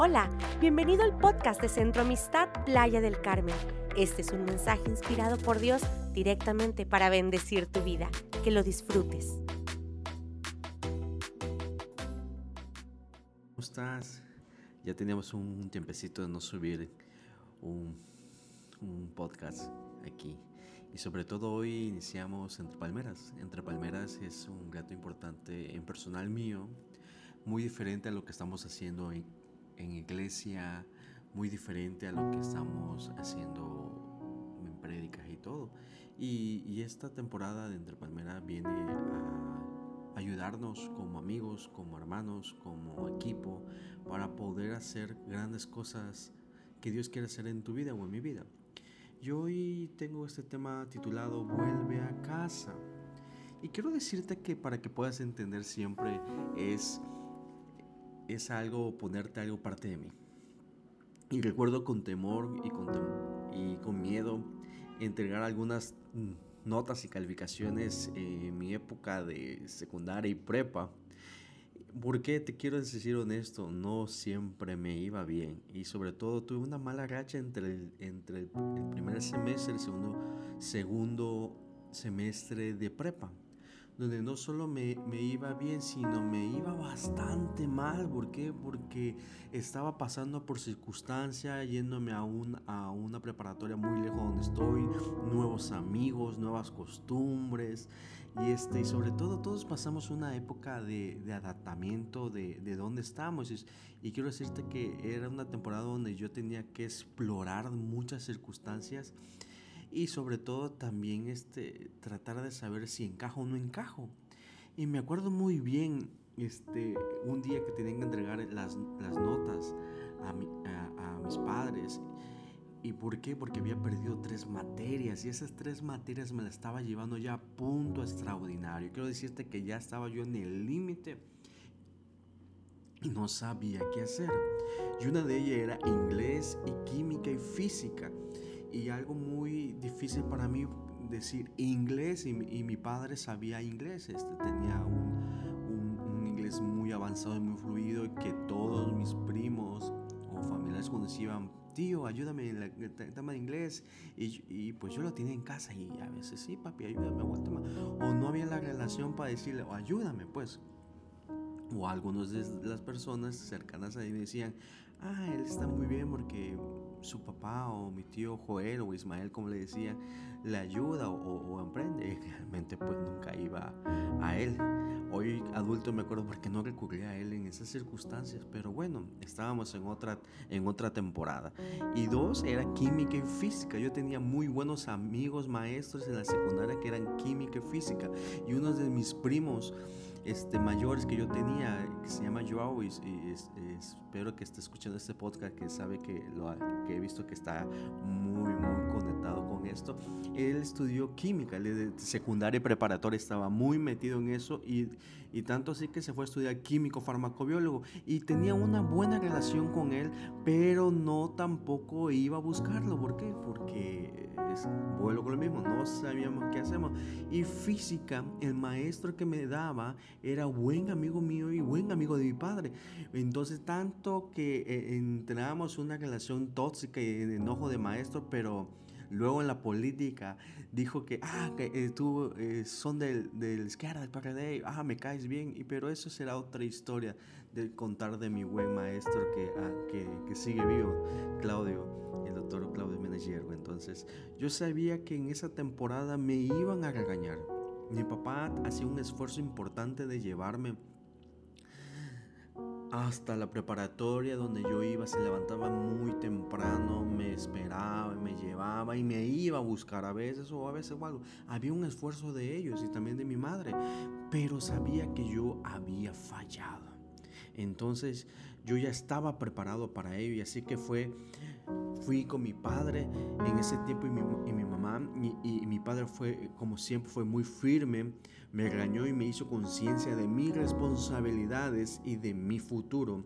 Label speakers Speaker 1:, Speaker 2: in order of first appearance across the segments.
Speaker 1: Hola, bienvenido al podcast de Centro Amistad Playa del Carmen. Este es un mensaje inspirado por Dios directamente para bendecir tu vida. Que lo disfrutes.
Speaker 2: ¿Cómo estás? Ya teníamos un tiempecito de no subir un, podcast aquí. Y sobre todo hoy iniciamos Entre Palmeras. Entre Palmeras es un reto importante en personal mío, muy diferente a lo que estamos haciendo en, en iglesia, muy diferente a lo que estamos haciendo en prédicas y todo. Y, y esta temporada de Entre Palmeras viene a ayudarnos como amigos, como hermanos, como equipo, para poder hacer grandes cosas que Dios quiere hacer en tu vida o en mi vida. Y hoy tengo este tema titulado Vuelve a casa. Y quiero decirte que para que puedas entender siempre es es algo, ponerte algo parte de mí. Y recuerdo con temor y con, y con miedo entregar algunas notas y calificaciones en mi época de secundaria y prepa. Porque te quiero decir honesto, no siempre me iba bien y sobre todo tuve una mala racha entre el, entre el, primer semestre y el segundo, segundo semestre de prepa donde no solo me, iba bien, sino me iba bastante mal. ¿Por qué? Porque estaba pasando por circunstancias, yéndome a, un, a una preparatoria muy lejos donde estoy, nuevos amigos, nuevas costumbres. Y, este, y sobre todo todos pasamos una época de, de adaptamiento de, de dónde estamos. Y quiero decirte que era una temporada donde yo tenía que explorar muchas circunstancias y sobre todo también este, tratar de saber si encajo o no encajo. Y me acuerdo muy bien este, un día que tenía que entregar las, las notas a, a, a, mis padres. ¿Y por qué? Porque había perdido tres materias y esas tres materias me las estaba llevando ya a punto extraordinario. Quiero decirte que ya estaba yo en el límite y no sabía qué hacer. Y una de ellas era inglés y química y física y algo muy difícil para mí decir inglés y, mi padre sabía inglés, este, tenía un, un, inglés muy avanzado y muy fluido y que todos mis primos o familiares cuando iban, tío, ayúdame en el tema de inglés y, y, pues yo lo tenía en casa y a veces sí, papi, ayúdame, aguántame. o no había la relación para decirle, ayúdame pues. O algunos de las personas cercanas a mí me decían, ah, él está muy bien porque su papá o mi tío Joel o Ismael, como le decía, le ayuda o, emprende. Y realmente pues nunca iba a él. Hoy adulto me acuerdo porque no recurrí a él en esas circunstancias, pero bueno, estábamos en otra, en otra temporada. Y dos, era química y física. Yo tenía muy buenos amigos maestros en la secundaria que eran química y física. Y uno de mis primos este, mayores que yo tenía, que se llama Joao, y, espero que esté escuchando este podcast, que sabe que, lo, que he visto que está muy, muy esto. Él estudió química, de secundaria y preparatoria, estaba muy metido en eso, y, y tanto así que se fue a estudiar químico farmacobiólogo, y tenía una buena relación con él, pero no tampoco iba a buscarlo. ¿Por qué? Porque es, vuelvo con lo mismo, no sabíamos qué hacemos. Y física, el maestro que me daba, era buen amigo mío y buen amigo de mi padre. Entonces, tanto que eh, entramos una relación tóxica y de enojo de maestro, pero luego en la política dijo que, ah, que eh, tú eh, son del, del izquierda, del PRD, ah, me caes bien, y, pero eso será otra historia de contar de mi buen maestro que, ah, que, que, sigue vivo, Claudio, el doctor Claudio Menegiergo. Entonces, yo sabía que en esa temporada me iban a regañar mi papá hacía un esfuerzo importante de llevarme hasta la preparatoria donde yo iba, se levantaba muy temprano, me esperaba, me llevaba y me iba a buscar a veces o a veces o algo. Había un esfuerzo de ellos y también de mi madre, pero sabía que yo había fallado. Entonces yo ya estaba preparado para ello y así que fue, fui con mi padre en ese tiempo y mi, y mi mamá y, y, mi padre fue, como siempre, fue muy firme, me regañó y me hizo conciencia de mis responsabilidades y de mi futuro.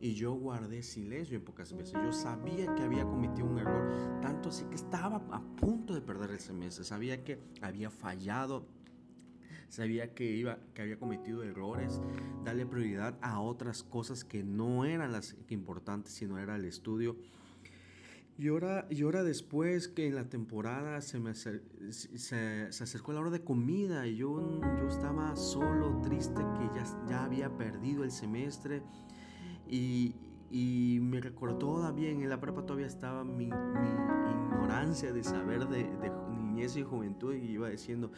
Speaker 2: Y yo guardé silencio en pocas veces. Yo sabía que había cometido un error, tanto así que estaba a punto de perder el semestre. Sabía que había fallado sabía que, iba, que había cometido errores, darle prioridad a otras cosas que no eran las importantes, sino era el estudio. Y ahora, y ahora después que en la temporada se me se, se, acercó la hora de comida y yo, yo estaba solo, triste, que ya, ya había perdido el semestre y, y me recordó todavía, en la prepa todavía estaba mi, mi ignorancia de saber de, de, niñez y juventud y iba diciendo,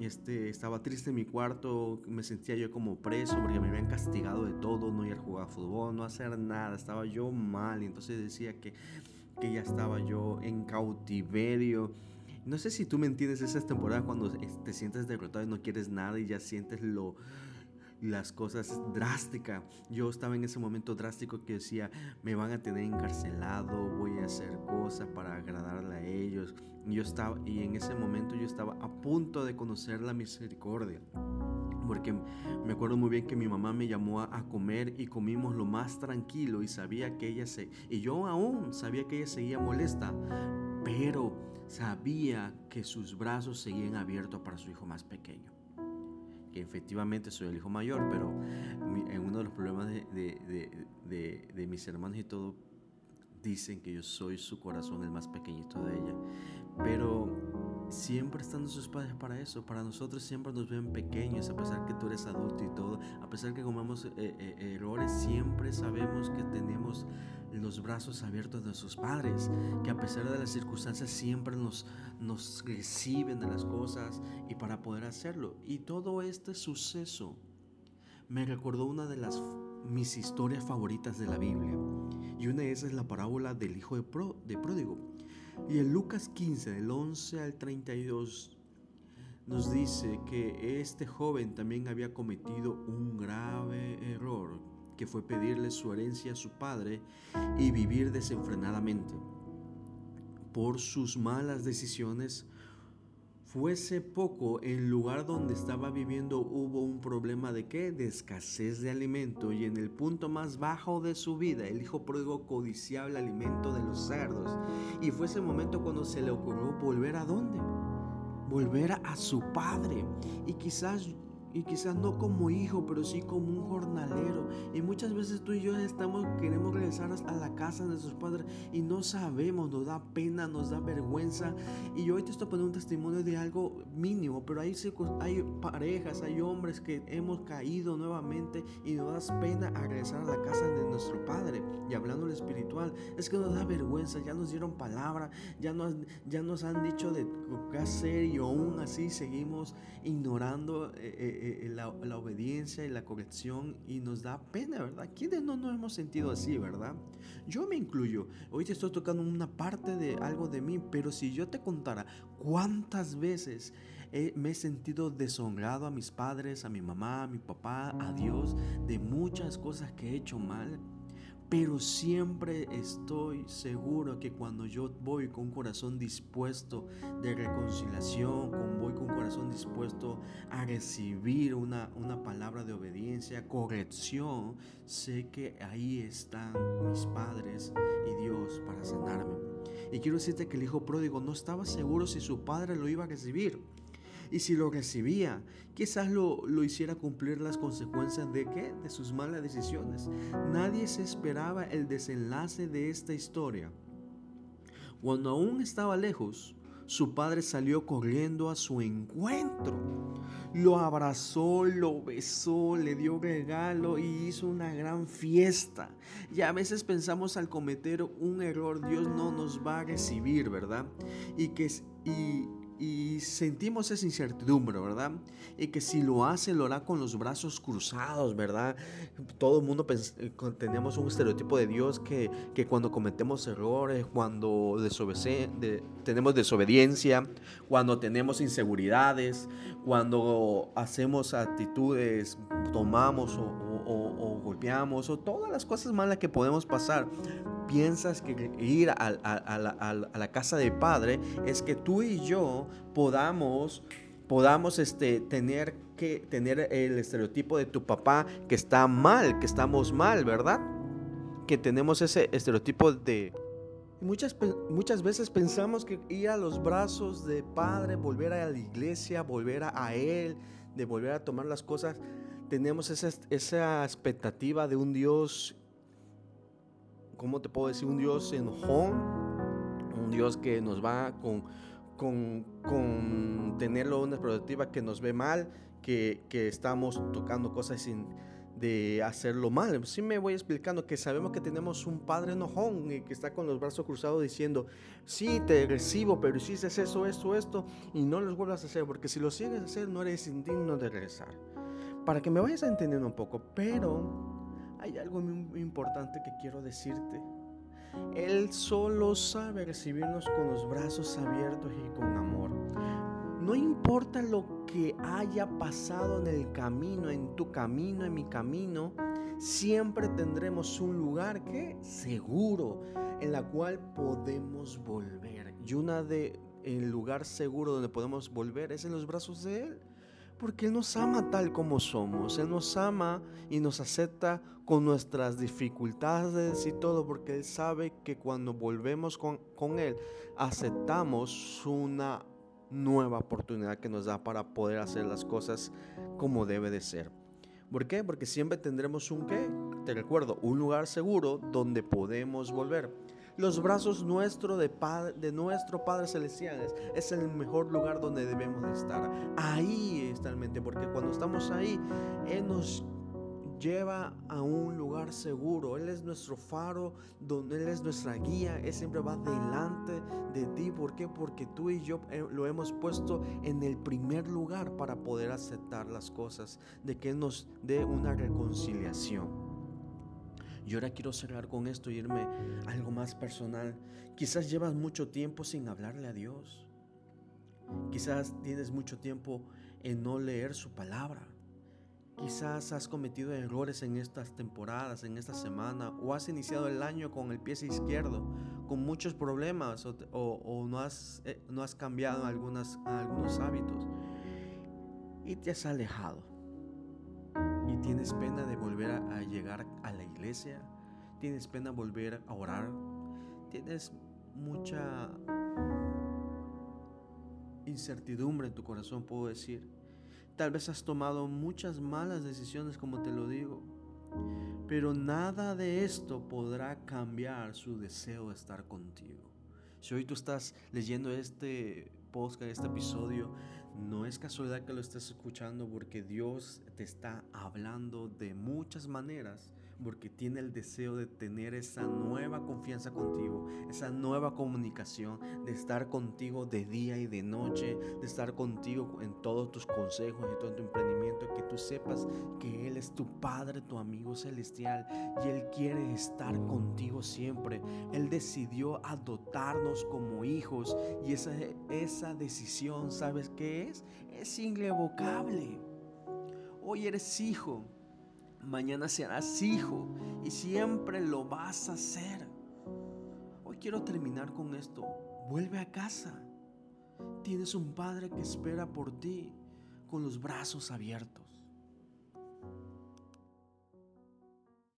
Speaker 2: este, estaba triste en mi cuarto, me sentía yo como preso porque me habían castigado de todo, no ir a jugar fútbol, no hacer nada, estaba yo mal y entonces decía que, que ya estaba yo en cautiverio. No sé si tú me entiendes esas temporadas cuando te sientes derrotado y no quieres nada y ya sientes lo las cosas drásticas. Yo estaba en ese momento drástico que decía, me van a tener encarcelado, voy a hacer cosas para agradarle a ellos. Yo estaba, y en ese momento yo estaba a punto de conocer la misericordia. Porque me acuerdo muy bien que mi mamá me llamó a, comer y comimos lo más tranquilo y sabía que ella se... Y yo aún sabía que ella seguía molesta, pero sabía que sus brazos seguían abiertos para su hijo más pequeño que efectivamente soy el hijo mayor, pero en uno de los problemas de, de, de, mis hermanos y todo, dicen que yo soy su corazón, el más pequeñito de ella. Pero siempre están sus padres para eso. Para nosotros siempre nos ven pequeños, a pesar que tú eres adulto y todo. A pesar que comemos eh, eh, errores, siempre sabemos que tenemos los brazos abiertos de sus padres, que a pesar de las circunstancias siempre nos, nos reciben de las cosas y para poder hacerlo. Y todo este suceso me recordó una de las mis historias favoritas de la Biblia. Y una de esas es la parábola del hijo de, Pro, de pródigo. Y en Lucas 15, del 11 al 32, nos dice que este joven también había cometido un grave error que fue pedirle su herencia a su padre y vivir desenfrenadamente. Por sus malas decisiones, fuese poco, el lugar donde estaba viviendo hubo un problema de qué? De escasez de alimento y en el punto más bajo de su vida el hijo pródigo codiciaba el alimento de los cerdos y fue ese momento cuando se le ocurrió volver a dónde? Volver a su padre y quizás y quizás no como hijo, pero sí como un jornalero. Y muchas veces tú y yo estamos, queremos regresar a la casa de nuestros padres y no sabemos, nos da pena, nos da vergüenza. Y yo hoy te estoy poniendo un testimonio de algo mínimo, pero hay, hay parejas, hay hombres que hemos caído nuevamente y nos da pena regresar a la casa de nuestro padre. Y hablando lo espiritual, es que nos da vergüenza, ya nos dieron palabra, ya nos, ya nos han dicho de qué hacer y aún así seguimos ignorando. Eh, eh, eh, la, obediencia y la corrección y nos da pena, ¿verdad? ¿Quiénes no nos hemos sentido así, verdad? Yo me incluyo. Hoy te estoy tocando una parte de algo de mí, pero si yo te contara cuántas veces me he sentido deshonrado a mis padres, a mi mamá, a mi papá, a Dios, de muchas cosas que he hecho mal, pero siempre estoy seguro que cuando yo voy con un corazón dispuesto de reconciliación, con, voy con un corazón dispuesto a recibir una, una palabra de obediencia, corrección, sé que ahí están mis padres y Dios para sanarme. Y quiero decirte que el hijo pródigo no estaba seguro si su padre lo iba a recibir. Y si lo recibía, quizás lo, lo hiciera cumplir las consecuencias de qué? De sus malas decisiones. Nadie se esperaba el desenlace de esta historia. Cuando aún estaba lejos, su padre salió corriendo a su encuentro. Lo abrazó, lo besó, le dio regalo y hizo una gran fiesta. Y a veces pensamos al cometer un error, Dios no nos va a recibir, ¿verdad? Y que y, y sentimos esa incertidumbre, ¿verdad? Y que si lo hace, lo hará con los brazos cruzados, ¿verdad? Todo el mundo eh, tenemos un estereotipo de Dios que, que cuando cometemos errores, cuando de, tenemos desobediencia, cuando tenemos inseguridades, cuando hacemos actitudes, tomamos o, o golpeamos, o todas las cosas malas que podemos pasar, piensas que ir a, la, casa del Padre es que tú y yo podamos, podamos este, tener que tener el estereotipo de tu papá que está mal, que estamos mal, ¿verdad? Que tenemos ese estereotipo de... Muchas, muchas veces pensamos que ir a los brazos de Padre, volver a la iglesia, volver a, Él, de volver a tomar las cosas, tenemos esa, esa expectativa de un Dios, ¿cómo te puedo decir? Un Dios enojón, un Dios que nos va con, con, con tenerlo una expectativa que nos ve mal, que, que estamos tocando cosas sin de hacerlo mal. Sí me voy explicando que sabemos que tenemos un padre enojón que está con los brazos cruzados diciendo, sí, te recibo, pero hiciste eso, esto, esto, y no los vuelvas a hacer, porque si lo sigues a hacer no eres indigno de regresar. Para que me vayas entendiendo un poco, pero hay algo muy importante que quiero decirte. Él solo sabe recibirnos con los brazos abiertos y con amor. No importa lo que haya pasado en el camino, en tu camino, en mi camino, siempre tendremos un lugar que seguro en la cual podemos volver. Y una de el lugar seguro donde podemos volver es en los brazos de él. Porque Él nos ama tal como somos. Él nos ama y nos acepta con nuestras dificultades y todo. Porque Él sabe que cuando volvemos con, con Él, aceptamos una nueva oportunidad que nos da para poder hacer las cosas como debe de ser. ¿Por qué? Porque siempre tendremos un qué, te recuerdo, un lugar seguro donde podemos volver. Los brazos nuestro de, de nuestro Padre Celestial es el mejor lugar donde debemos estar. Porque cuando estamos ahí, Él nos lleva a un lugar seguro. Él es nuestro faro, donde Él es nuestra guía. Él siempre va delante de ti. ¿Por qué? Porque tú y yo eh, lo hemos puesto en el primer lugar para poder aceptar las cosas, de que Él nos dé una reconciliación. Y ahora quiero cerrar con esto y irme a algo más personal. Quizás llevas mucho tiempo sin hablarle a Dios. Quizás tienes mucho tiempo en no leer su palabra. Quizás has cometido errores en estas temporadas, en esta semana, o has iniciado el año con el pie izquierdo, con muchos problemas, o, no, has, eh, no, has, cambiado algunos hábitos, y te has alejado, y tienes pena de volver a llegar a la iglesia, tienes pena de volver a orar, tienes mucha incertidumbre en tu corazón, puedo decir Tal vez has tomado muchas malas decisiones, como te lo digo. Pero nada de esto podrá cambiar su deseo de estar contigo. Si hoy tú estás leyendo este podcast, este episodio, no es casualidad que lo estés escuchando porque Dios te está hablando de muchas maneras porque tiene el deseo de tener esa nueva confianza contigo, esa nueva comunicación, de estar contigo de día y de noche, de estar contigo en todos tus consejos y todo tu emprendimiento, que tú sepas que Él es tu Padre, tu amigo celestial y Él quiere estar contigo siempre. Él decidió adoptarnos como hijos y esa, esa decisión, ¿sabes qué es? Es irrevocable. Hoy eres hijo Mañana serás hijo y siempre lo vas a hacer. Hoy quiero terminar con esto. Vuelve a casa. Tienes un padre que espera por ti con los brazos abiertos.